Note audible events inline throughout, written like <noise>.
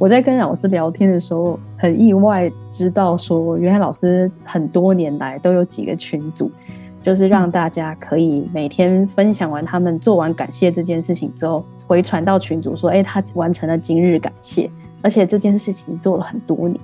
我在跟老师聊天的时候，很意外知道说，原来老师很多年来都有几个群组，就是让大家可以每天分享完他们做完感谢这件事情之后，回传到群组说，哎，他完成了今日感谢，而且这件事情做了很多年，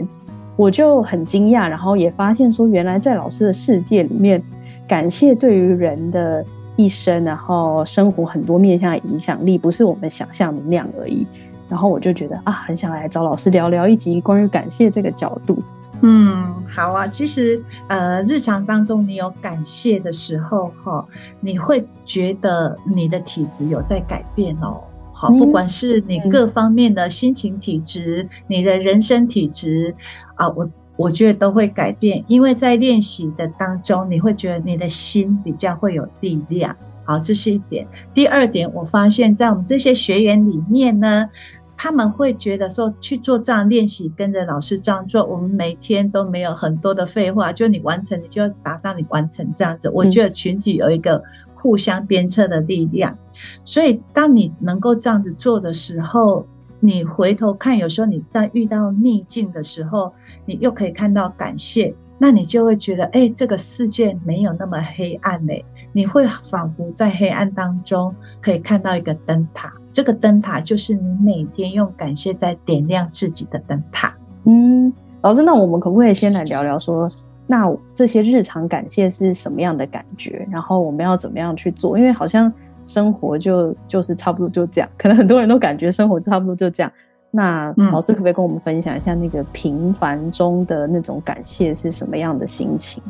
我就很惊讶，然后也发现说，原来在老师的世界里面，感谢对于人的一生，然后生活很多面向的影响力，不是我们想象的那样而已。然后我就觉得啊，很想来找老师聊聊一集关于感谢这个角度。嗯，好啊。其实呃，日常当中你有感谢的时候，哈，你会觉得你的体质有在改变哦。好，不管是你各方面的心情体质，你的人生体质啊，我我觉得都会改变。因为在练习的当中，你会觉得你的心比较会有力量。好，这是一点。第二点，我发现，在我们这些学员里面呢，他们会觉得说去做这样练习，跟着老师这样做，我们每天都没有很多的废话，就你完成，你就打上你完成这样子。我觉得群体有一个互相鞭策的力量，所以当你能够这样子做的时候，你回头看，有时候你在遇到逆境的时候，你又可以看到感谢，那你就会觉得，哎，这个世界没有那么黑暗嘞。你会仿佛在黑暗当中可以看到一个灯塔，这个灯塔就是你每天用感谢在点亮自己的灯塔。嗯，老师，那我们可不可以先来聊聊说，那这些日常感谢是什么样的感觉？然后我们要怎么样去做？因为好像生活就就是差不多就这样，可能很多人都感觉生活差不多就这样。那老师可不可以跟我们分享一下那个平凡中的那种感谢是什么样的心情？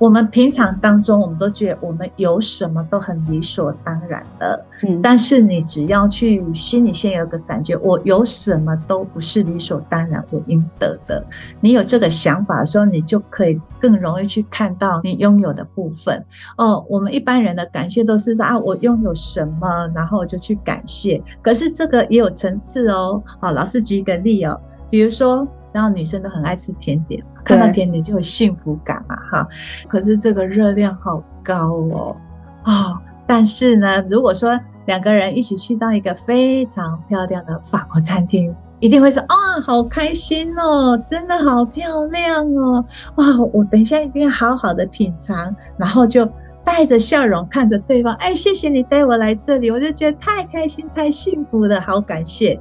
我们平常当中，我们都觉得我们有什么都很理所当然的。嗯，但是你只要去心里先有个感觉，我有什么都不是理所当然，我应得的。你有这个想法的时候，你就可以更容易去看到你拥有的部分。哦，我们一般人的感谢都是说啊，我拥有什么，然后就去感谢。可是这个也有层次哦。好，老师举一个例哦，比如说。然后女生都很爱吃甜点，看到甜点就有幸福感嘛，哈。可是这个热量好高哦，哦。但是呢，如果说两个人一起去到一个非常漂亮的法国餐厅，一定会说啊，好开心哦，真的好漂亮哦，哇，我等一下一定要好好的品尝，然后就带着笑容看着对方，哎，谢谢你带我来这里，我就觉得太开心、太幸福了，好感谢。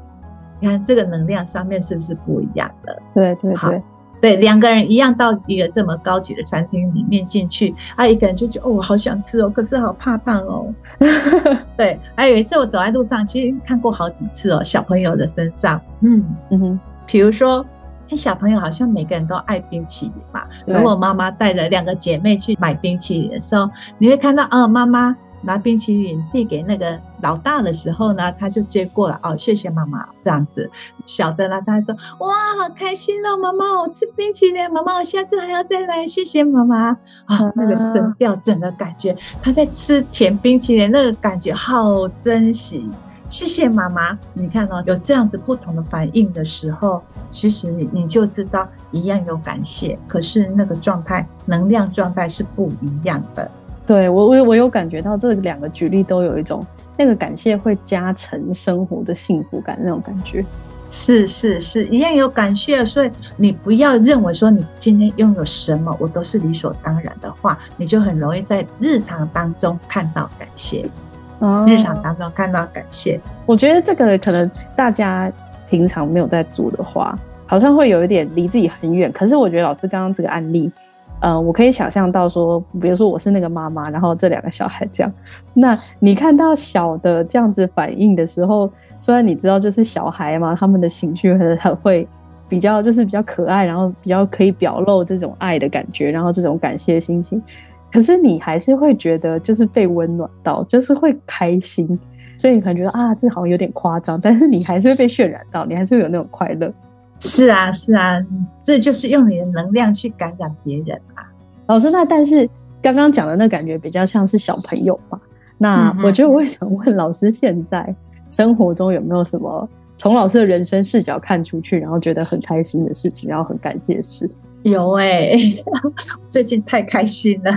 你看这个能量上面是不是不一样的？对对对，对，两个人一样到一个这么高级的餐厅里面进去，啊，一个人就觉得哦，我好想吃哦，可是好怕胖哦。<laughs> 对，还有一次我走在路上，其实看过好几次哦，小朋友的身上，嗯嗯哼，比如说，小朋友好像每个人都爱冰淇淋嘛。如果妈妈带着两个姐妹去买冰淇淋的时候，你会看到，哦，妈妈。拿冰淇淋递给那个老大的时候呢，他就接过了哦，谢谢妈妈这样子。小的呢，他还说哇，好开心哦，妈妈，我吃冰淇淋，妈妈，我下次还要再来，谢谢妈妈啊。那个声调，整个感觉，他在吃甜冰淇淋，那个感觉好珍惜。谢谢妈妈，你看哦，有这样子不同的反应的时候，其实你你就知道一样有感谢，可是那个状态，能量状态是不一样的。对我，我我有感觉到这两个举例都有一种那个感谢会加成生活的幸福感那种感觉，是是是，一样有感谢，所以你不要认为说你今天拥有什么我都是理所当然的话，你就很容易在日常当中看到感谢。哦，日常当中看到感谢，我觉得这个可能大家平常没有在做的话，好像会有一点离自己很远。可是我觉得老师刚刚这个案例。呃，我可以想象到说，比如说我是那个妈妈，然后这两个小孩这样，那你看到小的这样子反应的时候，虽然你知道就是小孩嘛，他们的情绪很很会比较就是比较可爱，然后比较可以表露这种爱的感觉，然后这种感谢心情，可是你还是会觉得就是被温暖到，就是会开心，所以你可能觉得啊，这好像有点夸张，但是你还是会被渲染到，你还是会有那种快乐。是啊，是啊，这就是用你的能量去感染别人啊。老师，那但是刚刚讲的那感觉比较像是小朋友吧？那我觉得我也想问老师，现在生活中有没有什么从老师的人生视角看出去，然后觉得很开心的事情，然后很感谢的事？有哎、欸，<laughs> 最近太开心了，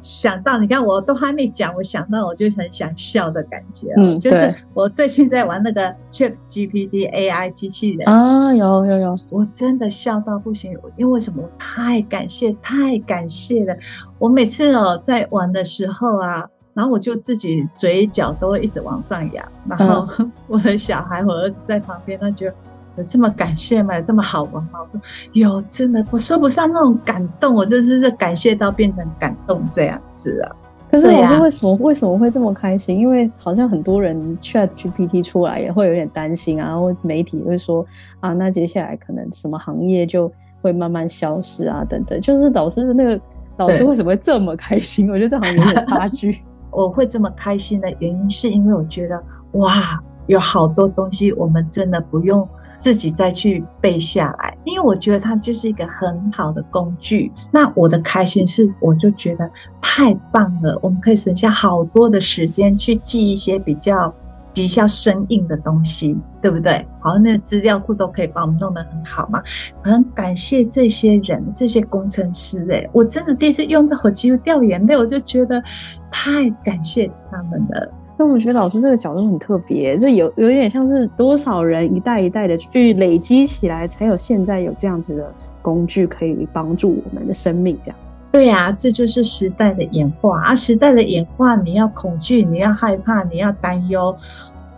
想到你看我都还没讲，我想到我就很想笑的感觉。嗯，就是我最近在玩那个 Chat GPT AI 机器人啊，有有有，我真的笑到不行，因为什么？我太感谢，太感谢了。我每次哦在玩的时候啊，然后我就自己嘴角都会一直往上扬，然后 <laughs> 我的小孩，我儿子在旁边，他觉得。有这么感谢吗？有这么好玩吗？我说有，真的我说不上那种感动，我真是是感谢到变成感动这样子啊。可是老师为什么为什么会这么开心？因为好像很多人 Chat GPT 出来也会有点担心啊，然后媒体会说啊，那接下来可能什么行业就会慢慢消失啊，等等。就是老师的那个老师为什么会这么开心？我觉得这好像有点差距。我 <laughs> <laughs> 会这么开心的原因是因为我觉得哇，有好多东西我们真的不用。自己再去背下来，因为我觉得它就是一个很好的工具。那我的开心是，我就觉得太棒了，我们可以省下好多的时间去记一些比较比较生硬的东西，对不对？好像那个资料库都可以帮我们弄得很好嘛。很感谢这些人，这些工程师，哎，我真的第一次用到，我几乎掉眼泪，我就觉得太感谢他们了。那我觉得老师这个角度很特别，这有有一点像是多少人一代一代的去累积起来，才有现在有这样子的工具可以帮助我们的生命。这样，对呀、这就是时代的演化啊！时代的演化，你要恐惧，你要害怕，你要担忧，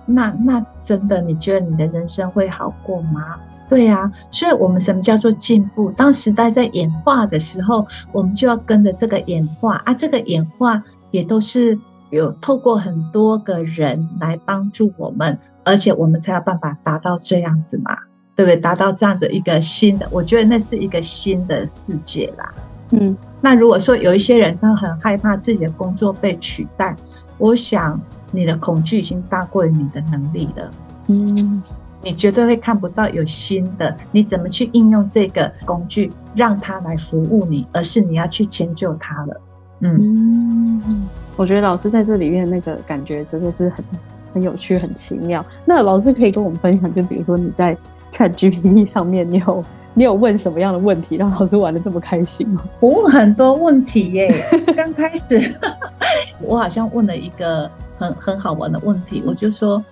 那那真的，你觉得你的人生会好过吗？对呀、所以我们什么叫做进步？当时代在演化的时候，我们就要跟着这个演化啊！这个演化也都是。有透过很多个人来帮助我们，而且我们才有办法达到这样子嘛，对不对？达到这样子一个新的，我觉得那是一个新的世界啦。嗯，那如果说有一些人他很害怕自己的工作被取代，我想你的恐惧已经大过于你的能力了。嗯，你绝对会看不到有新的，你怎么去应用这个工具让它来服务你，而是你要去迁就它了。嗯。嗯我觉得老师在这里面那个感觉真的是很很有趣、很奇妙。那老师可以跟我们分享，就比如说你在看 GPT <laughs> 上面，你有你有问什么样的问题，让老师玩的这么开心吗？<laughs> 我问很多问题耶。<laughs> 刚开始我好像问了一个很很好玩的问题，我就说。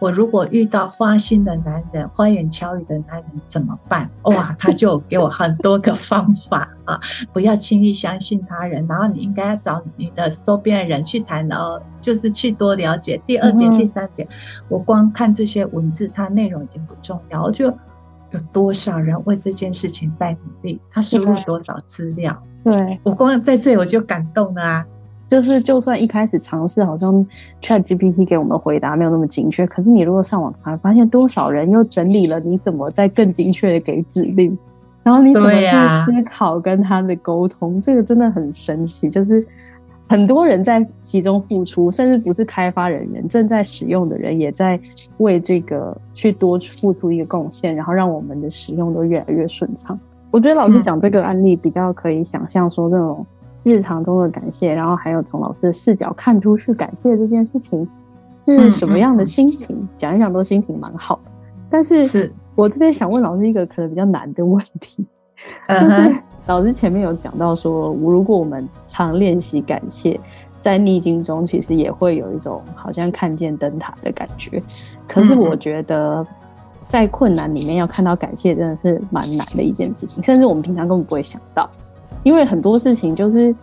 我如果遇到花心的男人、花言巧语的男人怎么办？哇，他就给我很多个方法啊！不要轻易相信他人，然后你应该要找你的周边的人去谈，然后就是去多了解。第二点、第三点，我光看这些文字，它内容已经不重要，我就有多少人为这件事情在努力，他输入多少资料？对，我光在这里我就感动了啊！就是，就算一开始尝试，好像 ChatGPT 给我们回答没有那么精确，可是你如果上网查，发现多少人又整理了，你怎么再更精确的给指令，然后你怎么去思考跟他的沟通，啊、这个真的很神奇。就是很多人在其中付出，甚至不是开发人员，正在使用的人也在为这个去多付出一个贡献，然后让我们的使用都越来越顺畅。我觉得老师讲这个案例比较可以想象说这种。日常中的感谢，然后还有从老师的视角看出去感谢这件事情是什么样的心情？嗯嗯、讲一讲都心情蛮好的。但是，是我这边想问老师一个可能比较难的问题，嗯、就是老师前面有讲到说，如果我们常练习感谢，在逆境中其实也会有一种好像看见灯塔的感觉。可是我觉得，在困难里面要看到感谢，真的是蛮难的一件事情，甚至我们平常根本不会想到。因为很多事情就是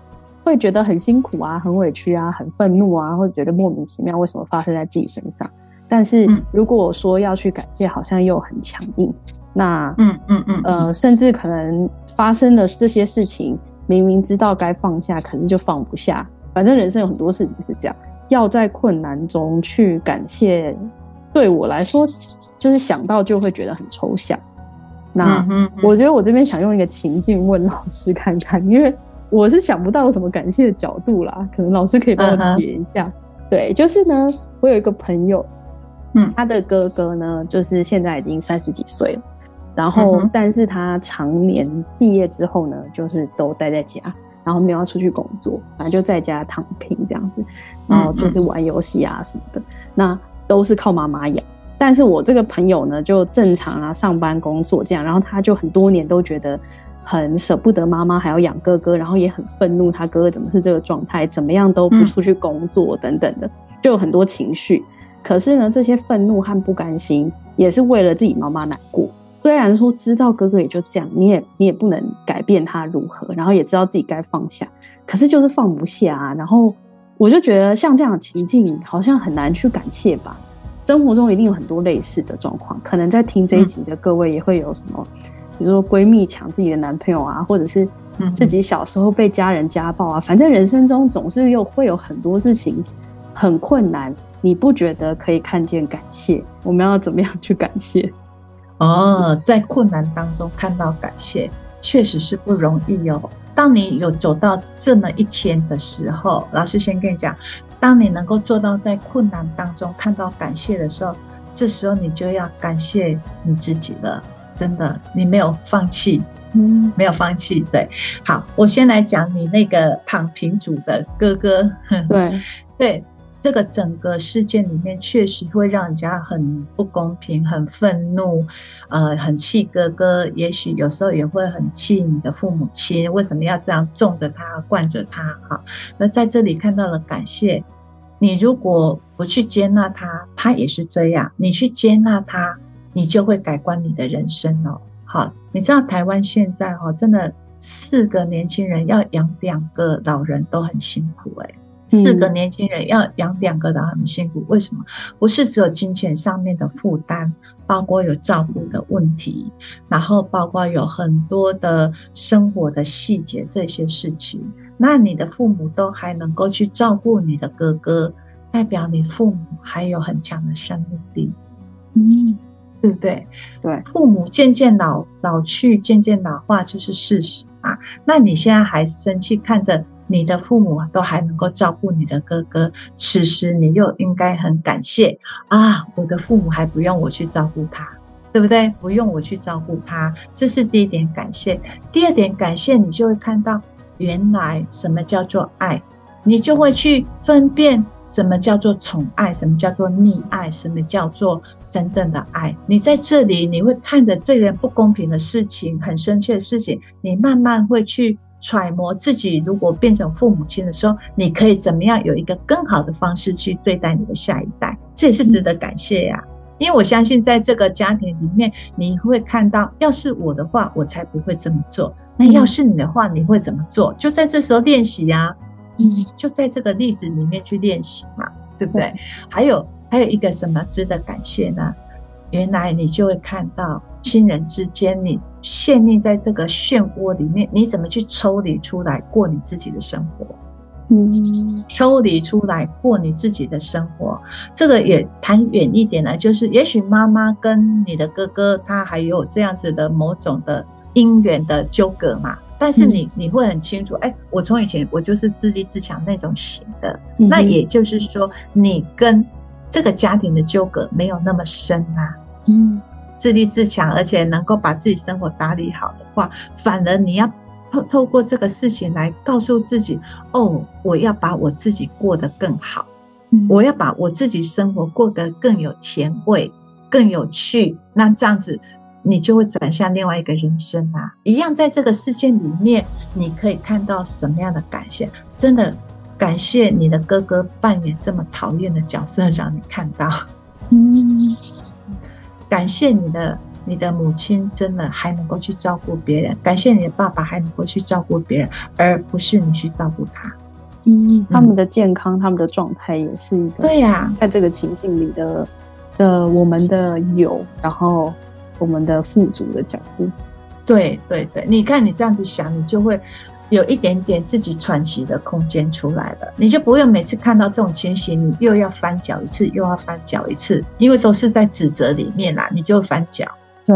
会觉得很辛苦啊，很委屈啊，很愤怒啊，或者觉得莫名其妙，为什么发生在自己身上？但是如果我说要去感谢，好像又很强硬。那嗯嗯嗯呃，甚至可能发生了这些事情，明明知道该放下，可是就放不下。反正人生有很多事情是这样，要在困难中去感谢，对我来说，就是想到就会觉得很抽象。那我觉得我这边想用一个情境问老师看看，因为我是想不到有什么感谢的角度啦，可能老师可以帮我解一下。对，就是呢，我有一个朋友，嗯，他的哥哥呢，就是现在已经三十几岁了，然后但是他常年毕业之后呢，就是都待在家，然后没有要出去工作，反正就在家躺平这样子，然后就是玩游戏啊什么的。那都是靠妈妈养。但是我这个朋友呢，就正常啊，上班工作这样，然后他就很多年都觉得很舍不得妈妈，还要养哥哥，然后也很愤怒，他哥哥怎么是这个状态，怎么样都不出去工作等等的，就有很多情绪。可是呢，这些愤怒和不甘心，也是为了自己妈妈难过。虽然说知道哥哥也就这样，你也你也不能改变他如何，然后也知道自己该放下，可是就是放不下啊。然后我就觉得像这样的情境，好像很难去感谢吧。生活中一定有很多类似的状况，可能在听这一集的各位也会有什么，比如说闺蜜抢自己的男朋友啊，或者是自己小时候被家人家暴啊，反正人生中总是又会有很多事情很困难，你不觉得可以看见感谢？我们要怎么样去感谢？哦，在困难当中看到感谢，确实是不容易哦。当你有走到这么一天的时候，老师先跟你讲。当你能够做到在困难当中看到感谢的时候，这时候你就要感谢你自己了。真的，你没有放弃，嗯，没有放弃。对，好，我先来讲你那个躺平族的哥哥。对，<laughs> 对，这个整个事件里面确实会让人家很不公平、很愤怒，呃，很气哥哥。也许有时候也会很气你的父母亲，为什么要这样纵着他、惯着他？哈，那在这里看到了感谢。你如果不去接纳他，他也是这样。你去接纳他，你就会改观你的人生哦。好，你知道台湾现在哈，真的四个年轻人要养两个老人都很辛苦诶。四个年轻人要养两个的很辛苦，为什么？不是只有金钱上面的负担，包括有照顾的问题，然后包括有很多的生活的细节这些事情。那你的父母都还能够去照顾你的哥哥，代表你父母还有很强的生命力，嗯，对不对？对，父母渐渐老老去，渐渐老化就是事实啊。那你现在还生气，看着你的父母都还能够照顾你的哥哥，此时你又应该很感谢啊！我的父母还不用我去照顾他，对不对？不用我去照顾他，这是第一点感谢。第二点感谢，你就会看到。原来什么叫做爱，你就会去分辨什么叫做宠爱，什么叫做溺爱，什么叫做真正的爱。你在这里，你会看着这个不公平的事情，很生气的事情，你慢慢会去揣摩自己，如果变成父母亲的时候，你可以怎么样有一个更好的方式去对待你的下一代，这也是值得感谢呀。因为我相信，在这个家庭里面，你会看到，要是我的话，我才不会这么做。那要是你的话，你会怎么做？就在这时候练习呀，嗯，就在这个例子里面去练习嘛，对不对？还有还有一个什么值得感谢呢？原来你就会看到亲人之间，你陷溺在这个漩涡里面，你怎么去抽离出来过你自己的生活？嗯，抽离出来过你自己的生活，这个也谈远一点呢，就是也许妈妈跟你的哥哥他还有这样子的某种的。姻缘的纠葛嘛，但是你你会很清楚，哎、欸，我从以前我就是自立自强那种型的，嗯、那也就是说，你跟这个家庭的纠葛没有那么深啊。嗯，自立自强，而且能够把自己生活打理好的话，反而你要透透过这个事情来告诉自己，哦，我要把我自己过得更好，嗯、我要把我自己生活过得更有甜味、更有趣，那这样子。你就会转向另外一个人生啊！一样在这个事件里面，你可以看到什么样的感谢？真的感谢你的哥哥扮演这么讨厌的角色，让你看到。嗯，感谢你的你的母亲真的还能够去照顾别人，感谢你的爸爸还能够去照顾别人，而不是你去照顾他。嗯，他们的健康，他们的状态也是一个对呀，在这个情境里的的我们的有，然后。我们的富足的角度，对对对，你看你这样子想，你就会有一点点自己喘息的空间出来了，你就不用每次看到这种情形，你又要翻搅一次，又要翻搅一次，因为都是在指责里面啦，你就翻搅。对，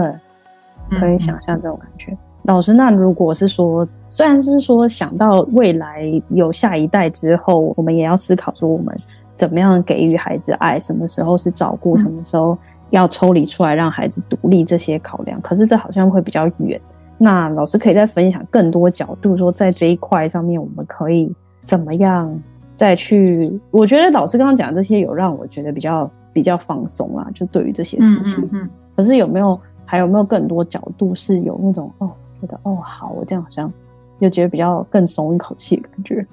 可以想象这种感觉。嗯、老师，那如果是说，虽然是说想到未来有下一代之后，我们也要思考说，我们怎么样给予孩子爱，什么时候是照顾，什么时候。要抽离出来让孩子独立，这些考量，可是这好像会比较远。那老师可以再分享更多角度，说在这一块上面，我们可以怎么样再去？我觉得老师刚刚讲的这些，有让我觉得比较比较放松啊，就对于这些事情。嗯，嗯，嗯。可是有没有还有没有更多角度是有那种哦，觉得哦好，我这样好像又觉得比较更松一口气的感觉，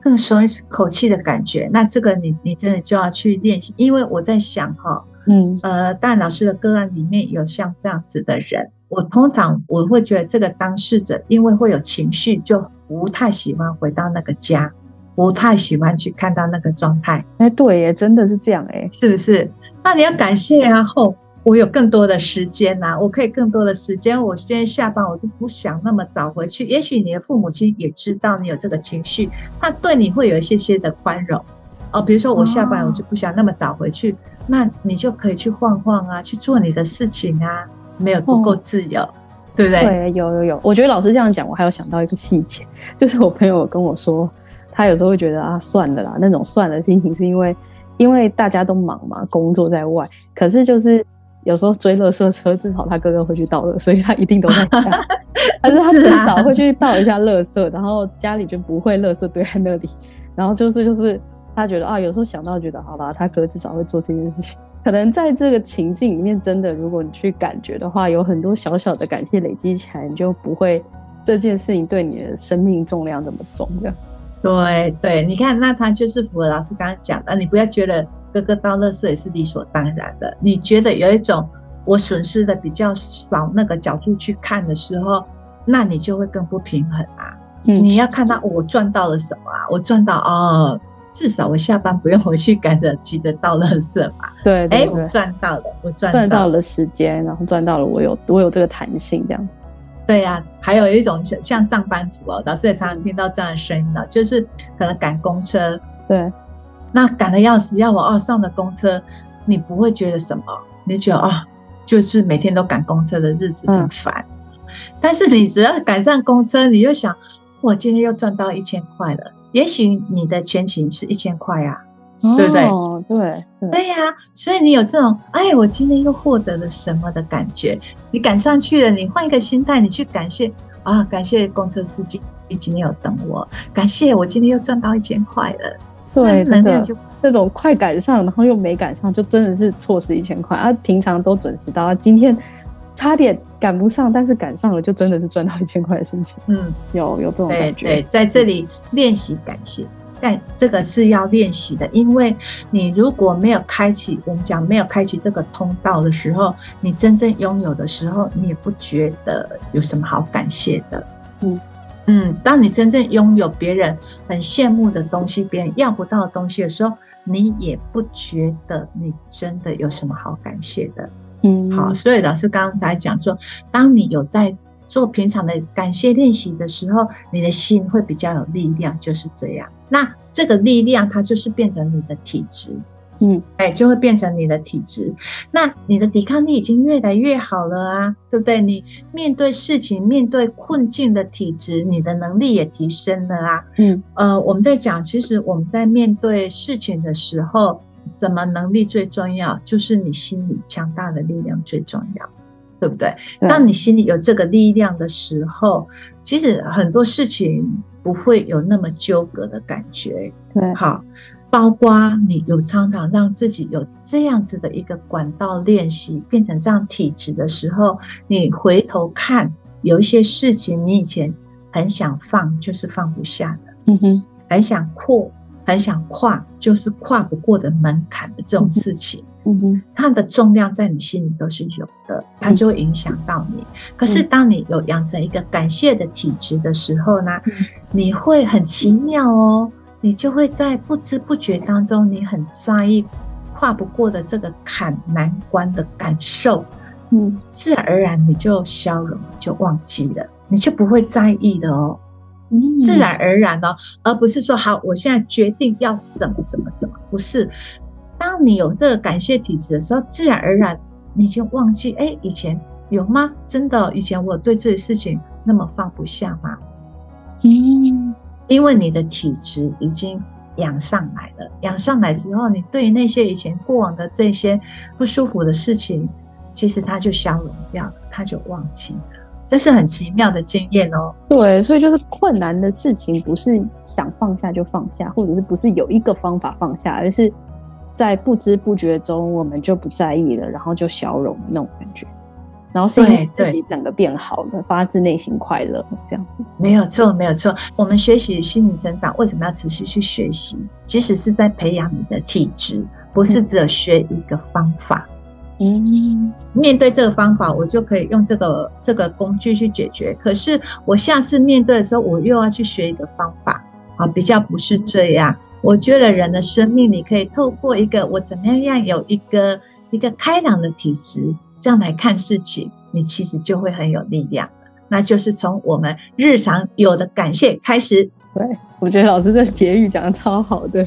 更松一口气的感觉。那这个你你真的就要去练习，因为我在想哈，嗯呃，但老师的个案里面有像这样子的人，我通常我会觉得这个当事者因为会有情绪，就不太喜欢回到那个家。不太喜欢去看到那个状态，哎，对耶，真的是这样哎，是不是？那你要感谢啊，后我有更多的时间呐、啊，我可以更多的时间。我今天下班，我就不想那么早回去。也许你的父母亲也知道你有这个情绪，他对你会有一些些的宽容哦。比如说我下班，我就不想那么早回去，哦、那你就可以去晃晃啊，去做你的事情啊，没有不够自由，哦、对不对？对，有有有。我觉得老师这样讲，我还有想到一个细节，<laughs> 就是我朋友跟我说。他有时候会觉得啊，算了啦，那种算了心情，是因为因为大家都忙嘛，工作在外。可是就是有时候追垃圾车，至少他哥哥会去倒了，所以他一定都在家。<laughs> 但是他至少会去倒一下垃圾，然后家里就不会垃圾堆在那里。然后就是就是他觉得啊，有时候想到觉得好吧，他哥至少会做这件事情。可能在这个情境里面，真的如果你去感觉的话，有很多小小的感谢累积起来，你就不会这件事情对你的生命重量那么重这样。对对，你看，那他就是符合老师刚刚讲的。你不要觉得哥哥倒垃圾也是理所当然的，你觉得有一种我损失的比较少那个角度去看的时候，那你就会更不平衡啊。嗯，你要看到我赚到了什么啊？我赚到哦，至少我下班不用回去赶着急着倒垃圾嘛。对，<laughs> 对，对，哎，我赚到了，我赚赚到了时间，然后赚到了我有我有这个弹性这样子。对呀、啊，还有一种像上班族哦，老师也常常听到这样的声音了，就是可能赶公车，对，那赶的要死要我哦，上的公车，你不会觉得什么，你觉得啊、哦，就是每天都赶公车的日子很烦，嗯、但是你只要赶上公车，你就想，我今天又赚到一千块了，也许你的全勤是一千块啊。对不对？哦，对对呀、啊，所以你有这种哎，我今天又获得了什么的感觉？你赶上去了，你换一个心态，你去感谢啊，感谢公车司机今天有等我，感谢我今天又赚到一千块了。对，真的就那种快赶上，然后又没赶上，就真的是错失一千块啊！平常都准时到，今天差点赶不上，但是赶上了，就真的是赚到一千块的心情。嗯，有有这种感觉。对，对，在这里练习感谢。但这个是要练习的，因为你如果没有开启，我们讲没有开启这个通道的时候，你真正拥有的时候，你也不觉得有什么好感谢的。嗯嗯，当你真正拥有别人很羡慕的东西，别人要不到的东西的时候，你也不觉得你真的有什么好感谢的。嗯，好，所以老师刚才讲说，当你有在做平常的感谢练习的时候，你的心会比较有力量，就是这样。那这个力量，它就是变成你的体质，嗯，哎，就会变成你的体质。那你的抵抗力已经越来越好了啊，对不对？你面对事情、面对困境的体质，你的能力也提升了啊。嗯，呃，我们在讲，其实我们在面对事情的时候，什么能力最重要？就是你心里强大的力量最重要，对不对？对。当你心里有这个力量的时候，其实很多事情。不会有那么纠葛的感觉，对，好，包括你有常常让自己有这样子的一个管道练习，变成这样体质的时候，你回头看，有一些事情你以前很想放，就是放不下的，嗯哼，很想扩，很想跨，就是跨不过的门槛的这种事情。嗯哼，它的重量在你心里都是有的，它就会影响到你。可是当你有养成一个感谢的体质的时候呢，你会很奇妙哦，你就会在不知不觉当中，你很在意跨不过的这个坎难关的感受，嗯，自然而然你就消融，就忘记了，你就不会在意的哦，自然而然哦，而不是说好，我现在决定要什么什么什么，不是。当你有这个感谢体质的时候，自然而然你就忘记，哎，以前有吗？真的，以前我对这些事情那么放不下吗？嗯，因为你的体质已经养上来了，养上来之后，你对于那些以前过往的这些不舒服的事情，其实它就消融掉了，它就忘记了。这是很奇妙的经验哦。对，所以就是困难的事情，不是想放下就放下，或者是不是有一个方法放下，而是。在不知不觉中，我们就不在意了，然后就消融那种感觉。然后是因为自己整个变好了，发自内心快乐这样子。没有错，没有错。我们学习心理成长，为什么要持续去学习？其实是在培养你的体质，不是只有学一个方法。嗯，嗯面对这个方法，我就可以用这个这个工具去解决。可是我下次面对的时候，我又要去学一个方法啊，比较不是这样。我觉得人的生命，你可以透过一个我怎么样有一个一个开朗的体质。这样来看事情，你其实就会很有力量。那就是从我们日常有的感谢开始。对，我觉得老师的结语讲的超好的，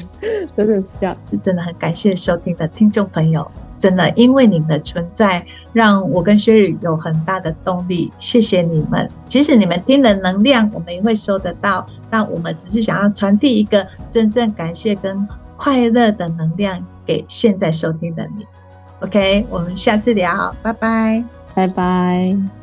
真的是这样，是真的很感谢收听的听众朋友。真的，因为你们的存在，让我跟 Sherry 有很大的动力。谢谢你们。即使你们听的能量，我们也会收得到。但我们只是想要传递一个真正感谢跟快乐的能量给现在收听的你。OK，我们下次聊，拜拜，拜拜。